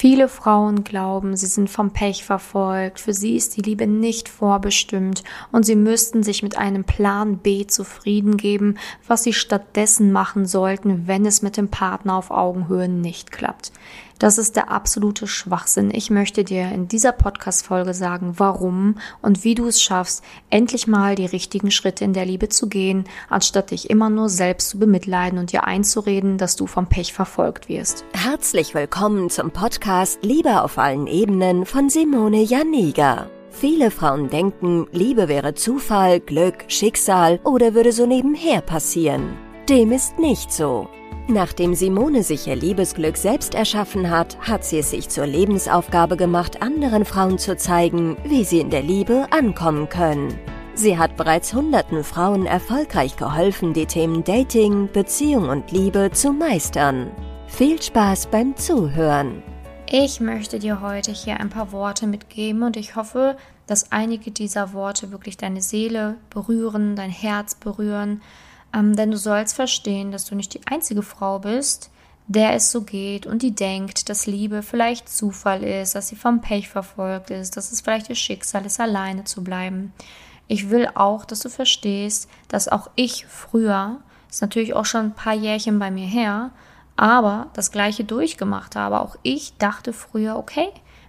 Viele Frauen glauben, sie sind vom Pech verfolgt, für sie ist die Liebe nicht vorbestimmt und sie müssten sich mit einem Plan B zufrieden geben, was sie stattdessen machen sollten, wenn es mit dem Partner auf Augenhöhe nicht klappt. Das ist der absolute Schwachsinn. Ich möchte dir in dieser Podcast-Folge sagen, warum und wie du es schaffst, endlich mal die richtigen Schritte in der Liebe zu gehen, anstatt dich immer nur selbst zu bemitleiden und dir einzureden, dass du vom Pech verfolgt wirst. Herzlich willkommen zum Podcast Liebe auf allen Ebenen von Simone Janiga. Viele Frauen denken, Liebe wäre Zufall, Glück, Schicksal oder würde so nebenher passieren. Dem ist nicht so. Nachdem Simone sich ihr Liebesglück selbst erschaffen hat, hat sie es sich zur Lebensaufgabe gemacht, anderen Frauen zu zeigen, wie sie in der Liebe ankommen können. Sie hat bereits hunderten Frauen erfolgreich geholfen, die Themen Dating, Beziehung und Liebe zu meistern. Viel Spaß beim Zuhören. Ich möchte dir heute hier ein paar Worte mitgeben und ich hoffe, dass einige dieser Worte wirklich deine Seele berühren, dein Herz berühren ähm, denn du sollst verstehen, dass du nicht die einzige Frau bist, der es so geht und die denkt, dass Liebe vielleicht Zufall ist, dass sie vom Pech verfolgt ist, dass es vielleicht ihr Schicksal ist, alleine zu bleiben. Ich will auch, dass du verstehst, dass auch ich früher, ist natürlich auch schon ein paar Jährchen bei mir her, aber das gleiche durchgemacht habe. Auch ich dachte früher, okay,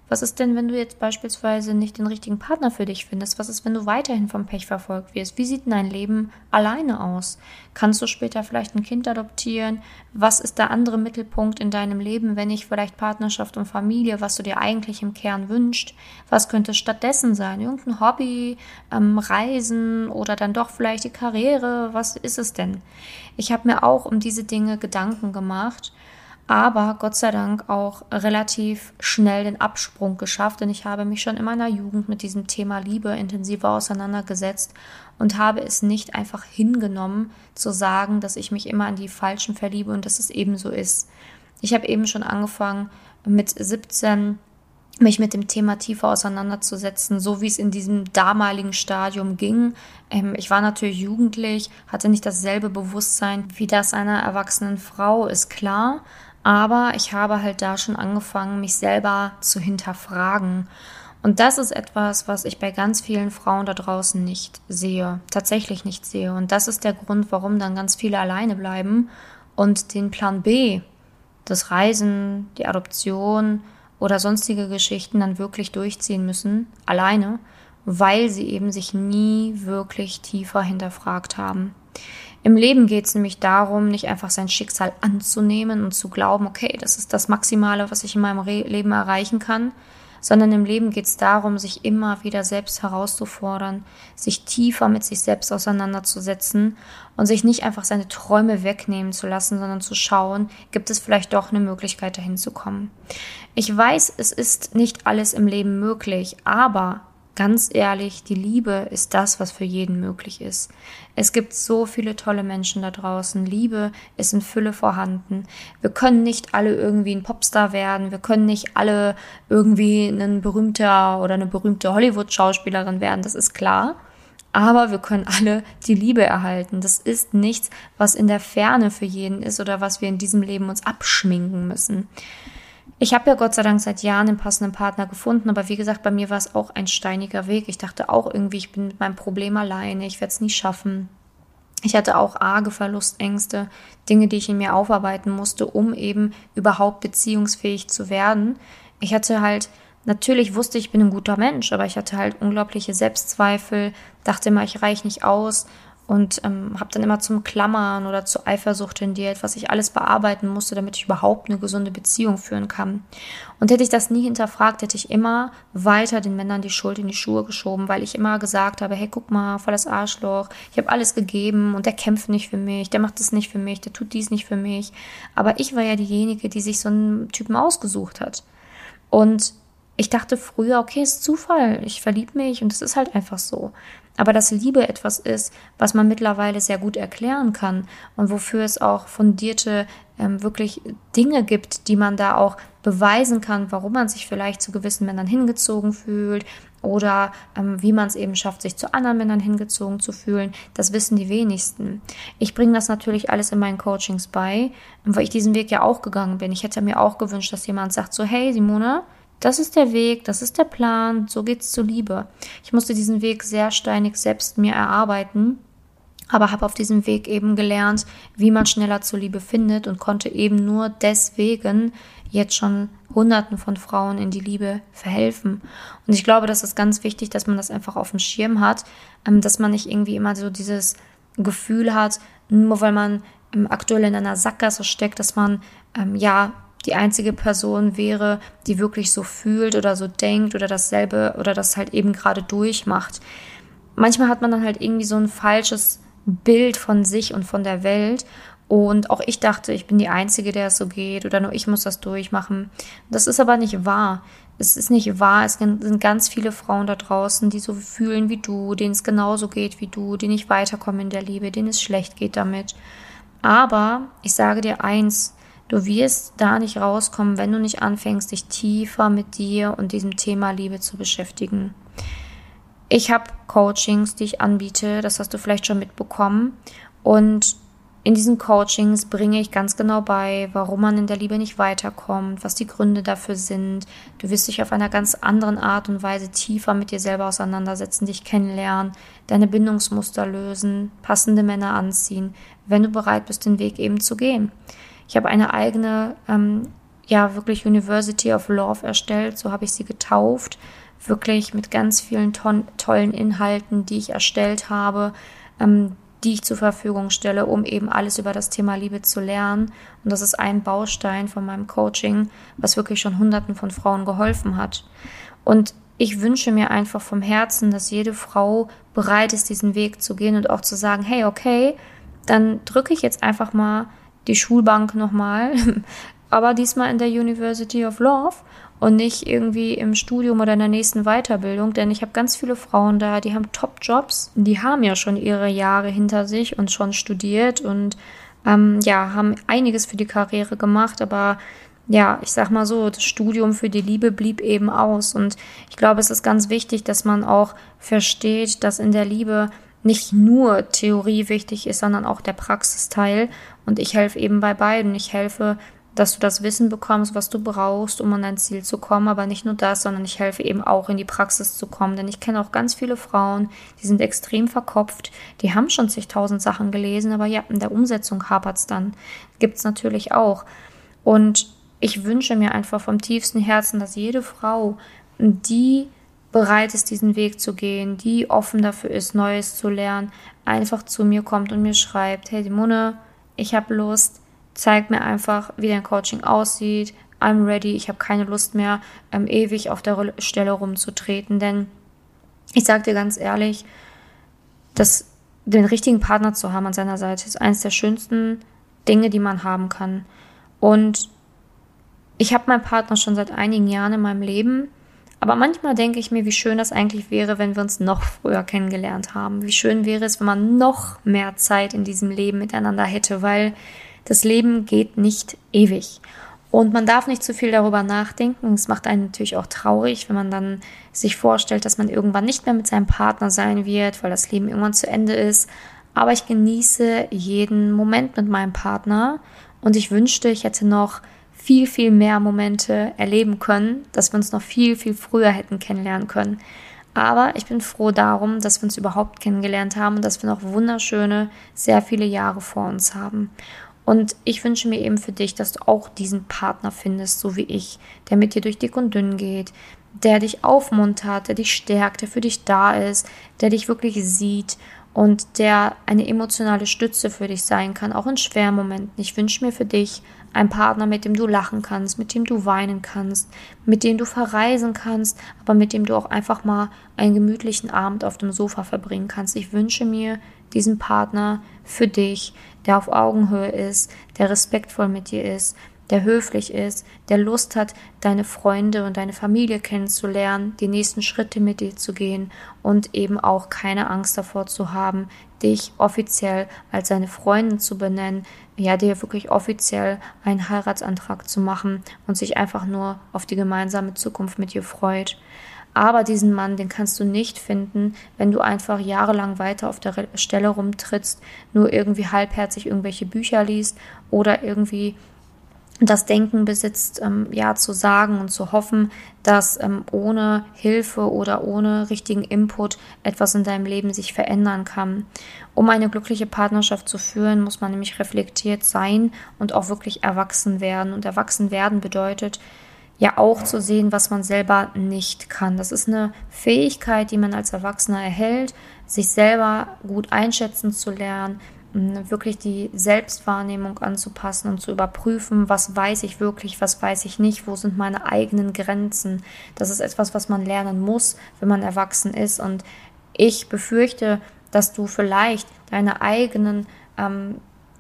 was ist denn, wenn du jetzt beispielsweise nicht den richtigen Partner für dich findest? Was ist, wenn du weiterhin vom Pech verfolgt wirst? Wie sieht dein Leben alleine aus? Kannst du später vielleicht ein Kind adoptieren? Was ist der andere Mittelpunkt in deinem Leben, wenn nicht vielleicht Partnerschaft und Familie, was du dir eigentlich im Kern wünschst? Was könnte stattdessen sein? Irgendein Hobby, ähm, Reisen oder dann doch vielleicht die Karriere? Was ist es denn? Ich habe mir auch um diese Dinge Gedanken gemacht aber Gott sei Dank auch relativ schnell den Absprung geschafft, denn ich habe mich schon in meiner Jugend mit diesem Thema Liebe intensiver auseinandergesetzt und habe es nicht einfach hingenommen zu sagen, dass ich mich immer an die Falschen verliebe und dass es eben so ist. Ich habe eben schon angefangen mit 17 mich mit dem Thema tiefer auseinanderzusetzen, so wie es in diesem damaligen Stadium ging. Ähm, ich war natürlich jugendlich, hatte nicht dasselbe Bewusstsein wie das einer erwachsenen Frau, ist klar. Aber ich habe halt da schon angefangen, mich selber zu hinterfragen. Und das ist etwas, was ich bei ganz vielen Frauen da draußen nicht sehe, tatsächlich nicht sehe. Und das ist der Grund, warum dann ganz viele alleine bleiben und den Plan B, das Reisen, die Adoption oder sonstige Geschichten dann wirklich durchziehen müssen, alleine, weil sie eben sich nie wirklich tiefer hinterfragt haben. Im Leben geht es nämlich darum, nicht einfach sein Schicksal anzunehmen und zu glauben, okay, das ist das Maximale, was ich in meinem Re Leben erreichen kann, sondern im Leben geht es darum, sich immer wieder selbst herauszufordern, sich tiefer mit sich selbst auseinanderzusetzen und sich nicht einfach seine Träume wegnehmen zu lassen, sondern zu schauen, gibt es vielleicht doch eine Möglichkeit, dahin zu kommen. Ich weiß, es ist nicht alles im Leben möglich, aber Ganz ehrlich, die Liebe ist das, was für jeden möglich ist. Es gibt so viele tolle Menschen da draußen. Liebe ist in Fülle vorhanden. Wir können nicht alle irgendwie ein Popstar werden. Wir können nicht alle irgendwie ein berühmter oder eine berühmte Hollywood-Schauspielerin werden. Das ist klar. Aber wir können alle die Liebe erhalten. Das ist nichts, was in der Ferne für jeden ist oder was wir in diesem Leben uns abschminken müssen. Ich habe ja Gott sei Dank seit Jahren einen passenden Partner gefunden, aber wie gesagt, bei mir war es auch ein steiniger Weg. Ich dachte auch irgendwie, ich bin mit meinem Problem alleine, ich werde es nie schaffen. Ich hatte auch arge Verlustängste, Dinge, die ich in mir aufarbeiten musste, um eben überhaupt beziehungsfähig zu werden. Ich hatte halt, natürlich wusste ich, ich bin ein guter Mensch, aber ich hatte halt unglaubliche Selbstzweifel, dachte immer, ich reiche nicht aus und ähm, habe dann immer zum Klammern oder zur Eifersucht tendiert, was ich alles bearbeiten musste, damit ich überhaupt eine gesunde Beziehung führen kann. Und hätte ich das nie hinterfragt, hätte ich immer weiter den Männern die Schuld in die Schuhe geschoben, weil ich immer gesagt habe, hey, guck mal, voll das Arschloch, ich habe alles gegeben und der kämpft nicht für mich, der macht das nicht für mich, der tut dies nicht für mich. Aber ich war ja diejenige, die sich so einen Typen ausgesucht hat. Und ich dachte früher, okay, ist Zufall, ich verliebe mich und es ist halt einfach so. Aber dass Liebe etwas ist, was man mittlerweile sehr gut erklären kann und wofür es auch fundierte ähm, wirklich Dinge gibt, die man da auch beweisen kann, warum man sich vielleicht zu gewissen Männern hingezogen fühlt oder ähm, wie man es eben schafft, sich zu anderen Männern hingezogen zu fühlen, das wissen die wenigsten. Ich bringe das natürlich alles in meinen Coachings bei, weil ich diesen Weg ja auch gegangen bin. Ich hätte mir auch gewünscht, dass jemand sagt so, hey Simone, das ist der Weg, das ist der Plan, so geht's zur Liebe. Ich musste diesen Weg sehr steinig selbst mir erarbeiten, aber habe auf diesem Weg eben gelernt, wie man schneller zur Liebe findet und konnte eben nur deswegen jetzt schon Hunderten von Frauen in die Liebe verhelfen. Und ich glaube, das ist ganz wichtig, dass man das einfach auf dem Schirm hat, ähm, dass man nicht irgendwie immer so dieses Gefühl hat, nur weil man ähm, aktuell in einer Sackgasse steckt, dass man ähm, ja die einzige Person wäre, die wirklich so fühlt oder so denkt oder dasselbe oder das halt eben gerade durchmacht. Manchmal hat man dann halt irgendwie so ein falsches Bild von sich und von der Welt und auch ich dachte, ich bin die Einzige, der es so geht oder nur ich muss das durchmachen. Das ist aber nicht wahr. Es ist nicht wahr. Es sind ganz viele Frauen da draußen, die so fühlen wie du, denen es genauso geht wie du, die nicht weiterkommen in der Liebe, denen es schlecht geht damit. Aber ich sage dir eins, du wirst da nicht rauskommen, wenn du nicht anfängst, dich tiefer mit dir und diesem Thema Liebe zu beschäftigen. Ich habe Coachings, die ich anbiete, das hast du vielleicht schon mitbekommen. Und in diesen Coachings bringe ich ganz genau bei, warum man in der Liebe nicht weiterkommt, was die Gründe dafür sind. Du wirst dich auf einer ganz anderen Art und Weise tiefer mit dir selber auseinandersetzen, dich kennenlernen, deine Bindungsmuster lösen, passende Männer anziehen, wenn du bereit bist, den Weg eben zu gehen. Ich habe eine eigene, ähm, ja, wirklich University of Love erstellt, so habe ich sie getauft, wirklich mit ganz vielen tollen Inhalten, die ich erstellt habe, ähm, die ich zur Verfügung stelle, um eben alles über das Thema Liebe zu lernen. Und das ist ein Baustein von meinem Coaching, was wirklich schon Hunderten von Frauen geholfen hat. Und ich wünsche mir einfach vom Herzen, dass jede Frau bereit ist, diesen Weg zu gehen und auch zu sagen, hey, okay, dann drücke ich jetzt einfach mal die Schulbank nochmal, aber diesmal in der University of Love und nicht irgendwie im Studium oder in der nächsten Weiterbildung, denn ich habe ganz viele Frauen da, die haben Top-Jobs, die haben ja schon ihre Jahre hinter sich und schon studiert und ähm, ja, haben einiges für die Karriere gemacht, aber ja, ich sag mal so, das Studium für die Liebe blieb eben aus und ich glaube, es ist ganz wichtig, dass man auch versteht, dass in der Liebe nicht nur Theorie wichtig ist, sondern auch der Praxisteil. Und ich helfe eben bei beiden. Ich helfe dass du das Wissen bekommst, was du brauchst, um an dein Ziel zu kommen. Aber nicht nur das, sondern ich helfe eben auch in die Praxis zu kommen. Denn ich kenne auch ganz viele Frauen, die sind extrem verkopft, die haben schon zigtausend Sachen gelesen, aber ja, in der Umsetzung hapert es dann. Gibt es natürlich auch. Und ich wünsche mir einfach vom tiefsten Herzen, dass jede Frau, die bereit ist, diesen Weg zu gehen, die offen dafür ist, Neues zu lernen, einfach zu mir kommt und mir schreibt, hey Simone, ich habe Lust, zeig mir einfach, wie dein Coaching aussieht. I'm ready. Ich habe keine Lust mehr, ähm, ewig auf der Stelle rumzutreten. Denn ich sage dir ganz ehrlich, dass den richtigen Partner zu haben an seiner Seite ist eines der schönsten Dinge, die man haben kann. Und ich habe meinen Partner schon seit einigen Jahren in meinem Leben. Aber manchmal denke ich mir, wie schön das eigentlich wäre, wenn wir uns noch früher kennengelernt haben. Wie schön wäre es, wenn man noch mehr Zeit in diesem Leben miteinander hätte, weil das Leben geht nicht ewig. Und man darf nicht zu viel darüber nachdenken. Es macht einen natürlich auch traurig, wenn man dann sich vorstellt, dass man irgendwann nicht mehr mit seinem Partner sein wird, weil das Leben irgendwann zu Ende ist. Aber ich genieße jeden Moment mit meinem Partner und ich wünschte, ich hätte noch viel, viel mehr Momente erleben können, dass wir uns noch viel, viel früher hätten kennenlernen können. Aber ich bin froh darum, dass wir uns überhaupt kennengelernt haben und dass wir noch wunderschöne, sehr viele Jahre vor uns haben. Und ich wünsche mir eben für dich, dass du auch diesen Partner findest, so wie ich, der mit dir durch dick und dünn geht, der dich aufmuntert, der dich stärkt, der für dich da ist, der dich wirklich sieht und der eine emotionale Stütze für dich sein kann, auch in schweren Momenten. Ich wünsche mir für dich einen Partner, mit dem du lachen kannst, mit dem du weinen kannst, mit dem du verreisen kannst, aber mit dem du auch einfach mal einen gemütlichen Abend auf dem Sofa verbringen kannst. Ich wünsche mir diesen Partner für dich, der auf Augenhöhe ist, der respektvoll mit dir ist, der höflich ist, der Lust hat, deine Freunde und deine Familie kennenzulernen, die nächsten Schritte mit dir zu gehen und eben auch keine Angst davor zu haben, dich offiziell als seine Freundin zu benennen, ja, dir wirklich offiziell einen Heiratsantrag zu machen und sich einfach nur auf die gemeinsame Zukunft mit dir freut. Aber diesen Mann, den kannst du nicht finden, wenn du einfach jahrelang weiter auf der Stelle rumtrittst, nur irgendwie halbherzig irgendwelche Bücher liest oder irgendwie das Denken besitzt, ähm, ja, zu sagen und zu hoffen, dass ähm, ohne Hilfe oder ohne richtigen Input etwas in deinem Leben sich verändern kann. Um eine glückliche Partnerschaft zu führen, muss man nämlich reflektiert sein und auch wirklich erwachsen werden. Und erwachsen werden bedeutet, ja auch zu sehen, was man selber nicht kann. Das ist eine Fähigkeit, die man als Erwachsener erhält, sich selber gut einschätzen zu lernen, wirklich die Selbstwahrnehmung anzupassen und zu überprüfen, was weiß ich wirklich, was weiß ich nicht, wo sind meine eigenen Grenzen. Das ist etwas, was man lernen muss, wenn man erwachsen ist. Und ich befürchte, dass du vielleicht deine eigenen ähm,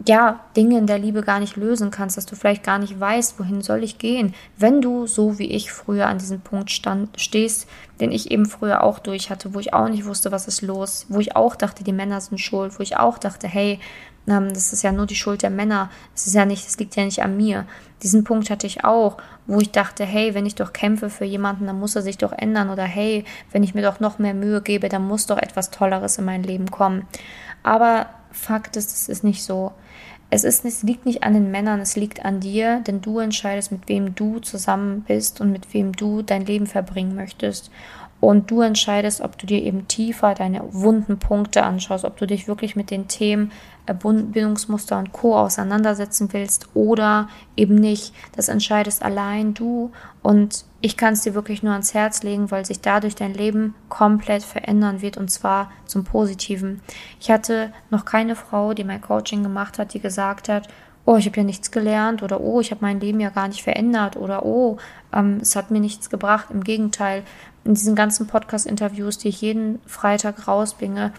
ja, Dinge in der Liebe gar nicht lösen kannst, dass du vielleicht gar nicht weißt, wohin soll ich gehen, wenn du so wie ich früher an diesem Punkt stand, stehst, den ich eben früher auch durch hatte, wo ich auch nicht wusste, was ist los, wo ich auch dachte, die Männer sind schuld, wo ich auch dachte, hey, ähm, das ist ja nur die Schuld der Männer, das ist ja nicht, das liegt ja nicht an mir. Diesen Punkt hatte ich auch, wo ich dachte, hey, wenn ich doch kämpfe für jemanden, dann muss er sich doch ändern oder hey, wenn ich mir doch noch mehr Mühe gebe, dann muss doch etwas Tolleres in mein Leben kommen. Aber Fakt ist, es ist nicht so. Es, ist, es liegt nicht an den Männern, es liegt an dir, denn du entscheidest, mit wem du zusammen bist und mit wem du dein Leben verbringen möchtest. Und du entscheidest, ob du dir eben tiefer deine wunden Punkte anschaust, ob du dich wirklich mit den Themen äh, Bindungsmuster und Co. auseinandersetzen willst oder eben nicht. Das entscheidest allein du. Und ich kann es dir wirklich nur ans Herz legen, weil sich dadurch dein Leben komplett verändern wird und zwar zum Positiven. Ich hatte noch keine Frau, die mein Coaching gemacht hat, die gesagt hat, oh, ich habe ja nichts gelernt oder oh, ich habe mein Leben ja gar nicht verändert oder oh, ähm, es hat mir nichts gebracht. Im Gegenteil, in diesen ganzen Podcast-Interviews, die ich jeden Freitag rausbringe,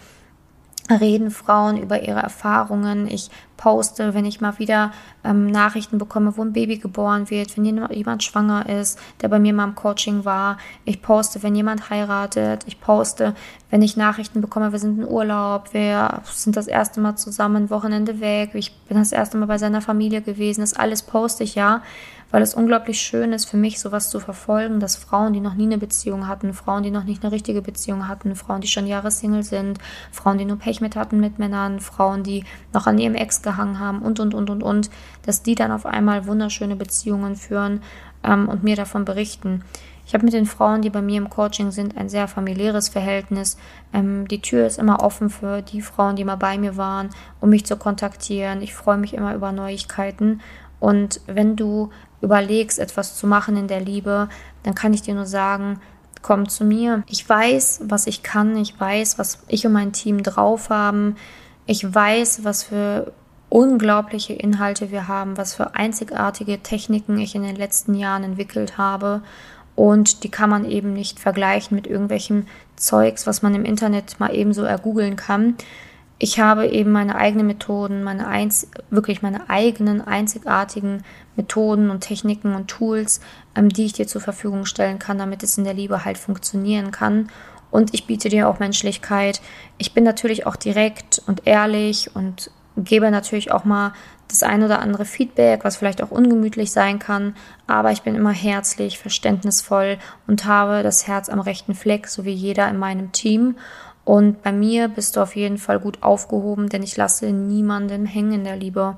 reden Frauen über ihre Erfahrungen. Ich poste, wenn ich mal wieder ähm, Nachrichten bekomme, wo ein Baby geboren wird, wenn jemand schwanger ist, der bei mir mal im Coaching war. Ich poste, wenn jemand heiratet. Ich poste, wenn ich Nachrichten bekomme, wir sind in Urlaub, wir sind das erste Mal zusammen, Wochenende weg, ich bin das erste Mal bei seiner Familie gewesen. Das alles poste ich ja, weil es unglaublich schön ist für mich, sowas zu verfolgen, dass Frauen, die noch nie eine Beziehung hatten, Frauen, die noch nicht eine richtige Beziehung hatten, Frauen, die schon Jahre Single sind, Frauen, die nur Pech mit hatten mit Männern, Frauen, die noch an ihrem Ex gehangen haben und, und, und, und, und, dass die dann auf einmal wunderschöne Beziehungen führen ähm, und mir davon berichten. Ich habe mit den Frauen, die bei mir im Coaching sind, ein sehr familiäres Verhältnis. Ähm, die Tür ist immer offen für die Frauen, die mal bei mir waren, um mich zu kontaktieren. Ich freue mich immer über Neuigkeiten. Und wenn du überlegst, etwas zu machen in der Liebe, dann kann ich dir nur sagen, komm zu mir. Ich weiß, was ich kann. Ich weiß, was ich und mein Team drauf haben. Ich weiß, was für unglaubliche Inhalte wir haben, was für einzigartige Techniken ich in den letzten Jahren entwickelt habe. Und die kann man eben nicht vergleichen mit irgendwelchem Zeugs, was man im Internet mal eben so ergoogeln kann. Ich habe eben meine eigenen Methoden, meine einz wirklich meine eigenen einzigartigen Methoden und Techniken und Tools, ähm, die ich dir zur Verfügung stellen kann, damit es in der Liebe halt funktionieren kann. Und ich biete dir auch Menschlichkeit. Ich bin natürlich auch direkt und ehrlich und gebe natürlich auch mal das ein oder andere Feedback, was vielleicht auch ungemütlich sein kann, aber ich bin immer herzlich, verständnisvoll und habe das Herz am rechten Fleck, so wie jeder in meinem Team. Und bei mir bist du auf jeden Fall gut aufgehoben, denn ich lasse niemanden hängen in der Liebe.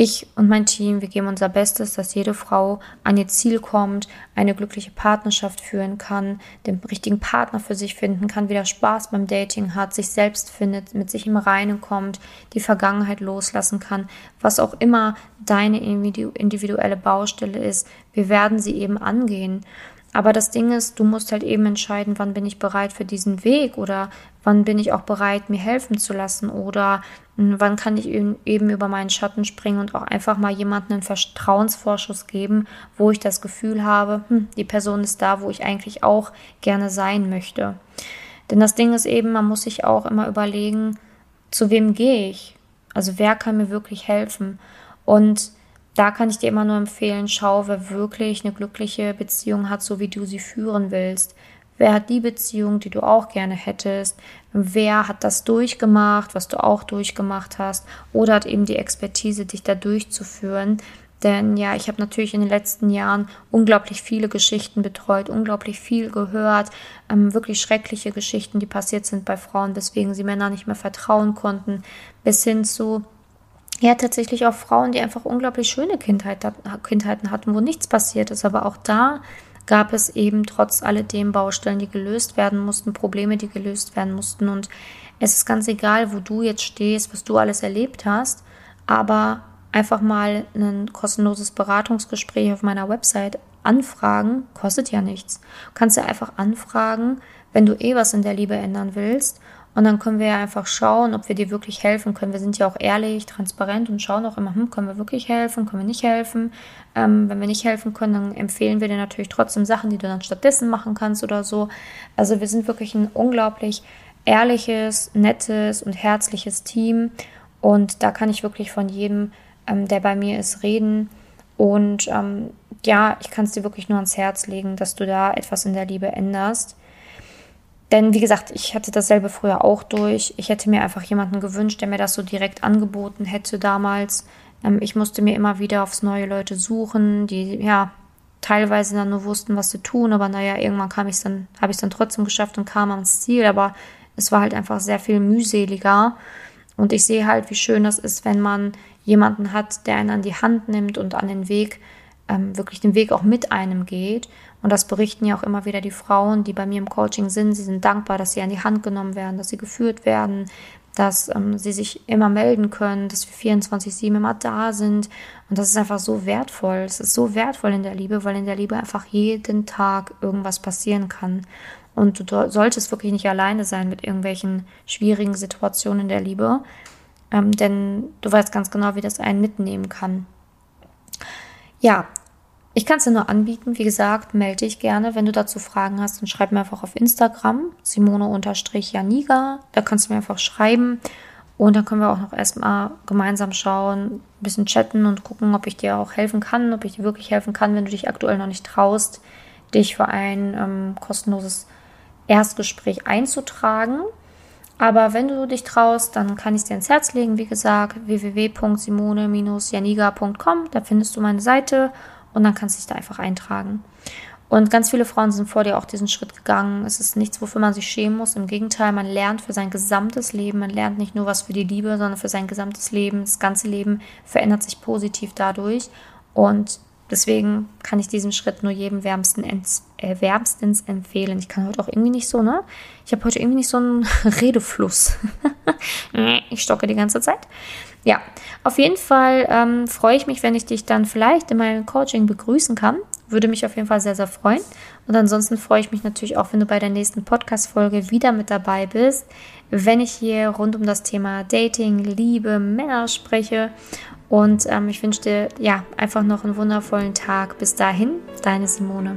Ich und mein Team, wir geben unser Bestes, dass jede Frau an ihr Ziel kommt, eine glückliche Partnerschaft führen kann, den richtigen Partner für sich finden kann, wieder Spaß beim Dating hat, sich selbst findet, mit sich im Reinen kommt, die Vergangenheit loslassen kann, was auch immer deine individuelle Baustelle ist. Wir werden sie eben angehen. Aber das Ding ist, du musst halt eben entscheiden, wann bin ich bereit für diesen Weg oder wann bin ich auch bereit, mir helfen zu lassen oder hm, wann kann ich eben über meinen Schatten springen und auch einfach mal jemanden einen Vertrauensvorschuss geben, wo ich das Gefühl habe, hm, die Person ist da, wo ich eigentlich auch gerne sein möchte. Denn das Ding ist eben, man muss sich auch immer überlegen, zu wem gehe ich? Also wer kann mir wirklich helfen? Und da kann ich dir immer nur empfehlen, schau, wer wirklich eine glückliche Beziehung hat, so wie du sie führen willst. Wer hat die Beziehung, die du auch gerne hättest? Wer hat das durchgemacht, was du auch durchgemacht hast? Oder hat eben die Expertise, dich da durchzuführen? Denn ja, ich habe natürlich in den letzten Jahren unglaublich viele Geschichten betreut, unglaublich viel gehört, ähm, wirklich schreckliche Geschichten, die passiert sind bei Frauen, weswegen sie Männer nicht mehr vertrauen konnten, bis hin zu ja, tatsächlich auch Frauen, die einfach unglaublich schöne Kindheit, Kindheiten hatten, wo nichts passiert ist. Aber auch da gab es eben trotz alledem Baustellen, die gelöst werden mussten, Probleme, die gelöst werden mussten. Und es ist ganz egal, wo du jetzt stehst, was du alles erlebt hast, aber einfach mal ein kostenloses Beratungsgespräch auf meiner Website anfragen, kostet ja nichts. Du kannst ja einfach anfragen, wenn du eh was in der Liebe ändern willst. Und dann können wir ja einfach schauen, ob wir dir wirklich helfen können. Wir sind ja auch ehrlich, transparent und schauen auch immer, hm, können wir wirklich helfen, können wir nicht helfen. Ähm, wenn wir nicht helfen können, dann empfehlen wir dir natürlich trotzdem Sachen, die du dann stattdessen machen kannst oder so. Also wir sind wirklich ein unglaublich ehrliches, nettes und herzliches Team. Und da kann ich wirklich von jedem ähm, der bei mir ist, reden. Und ähm, ja, ich kann es dir wirklich nur ans Herz legen, dass du da etwas in der Liebe änderst. Denn wie gesagt, ich hatte dasselbe früher auch durch. Ich hätte mir einfach jemanden gewünscht, der mir das so direkt angeboten hätte damals. Ähm, ich musste mir immer wieder aufs neue Leute suchen, die ja teilweise dann nur wussten, was sie tun, aber naja, irgendwann kam ich dann, habe ich es dann trotzdem geschafft und kam ans Ziel, aber es war halt einfach sehr viel mühseliger. Und ich sehe halt, wie schön das ist, wenn man jemanden hat, der einen an die Hand nimmt und an den Weg, ähm, wirklich den Weg auch mit einem geht. Und das berichten ja auch immer wieder die Frauen, die bei mir im Coaching sind. Sie sind dankbar, dass sie an die Hand genommen werden, dass sie geführt werden, dass ähm, sie sich immer melden können, dass wir 24-7 immer da sind. Und das ist einfach so wertvoll. Es ist so wertvoll in der Liebe, weil in der Liebe einfach jeden Tag irgendwas passieren kann. Und du solltest wirklich nicht alleine sein mit irgendwelchen schwierigen Situationen in der Liebe, ähm, denn du weißt ganz genau, wie das einen mitnehmen kann. Ja, ich kann es dir nur anbieten. Wie gesagt, melde dich gerne. Wenn du dazu Fragen hast, dann schreib mir einfach auf Instagram, simone-janiga. Da kannst du mir einfach schreiben. Und dann können wir auch noch erstmal gemeinsam schauen, ein bisschen chatten und gucken, ob ich dir auch helfen kann, ob ich dir wirklich helfen kann, wenn du dich aktuell noch nicht traust, dich für ein ähm, kostenloses Erstgespräch einzutragen. Aber wenn du dich traust, dann kann ich es dir ins Herz legen. Wie gesagt, www.simone-janiga.com. Da findest du meine Seite und dann kannst du dich da einfach eintragen. Und ganz viele Frauen sind vor dir auch diesen Schritt gegangen. Es ist nichts, wofür man sich schämen muss. Im Gegenteil, man lernt für sein gesamtes Leben. Man lernt nicht nur was für die Liebe, sondern für sein gesamtes Leben. Das ganze Leben verändert sich positiv dadurch. Und Deswegen kann ich diesen Schritt nur jedem wärmstens, äh, wärmstens empfehlen. Ich kann heute auch irgendwie nicht so, ne? Ich habe heute irgendwie nicht so einen Redefluss. ich stocke die ganze Zeit. Ja, auf jeden Fall ähm, freue ich mich, wenn ich dich dann vielleicht in meinem Coaching begrüßen kann. Würde mich auf jeden Fall sehr, sehr freuen. Und ansonsten freue ich mich natürlich auch, wenn du bei der nächsten Podcast-Folge wieder mit dabei bist, wenn ich hier rund um das Thema Dating, Liebe, Männer spreche und ähm, ich wünsche dir ja einfach noch einen wundervollen Tag. Bis dahin, deine Simone.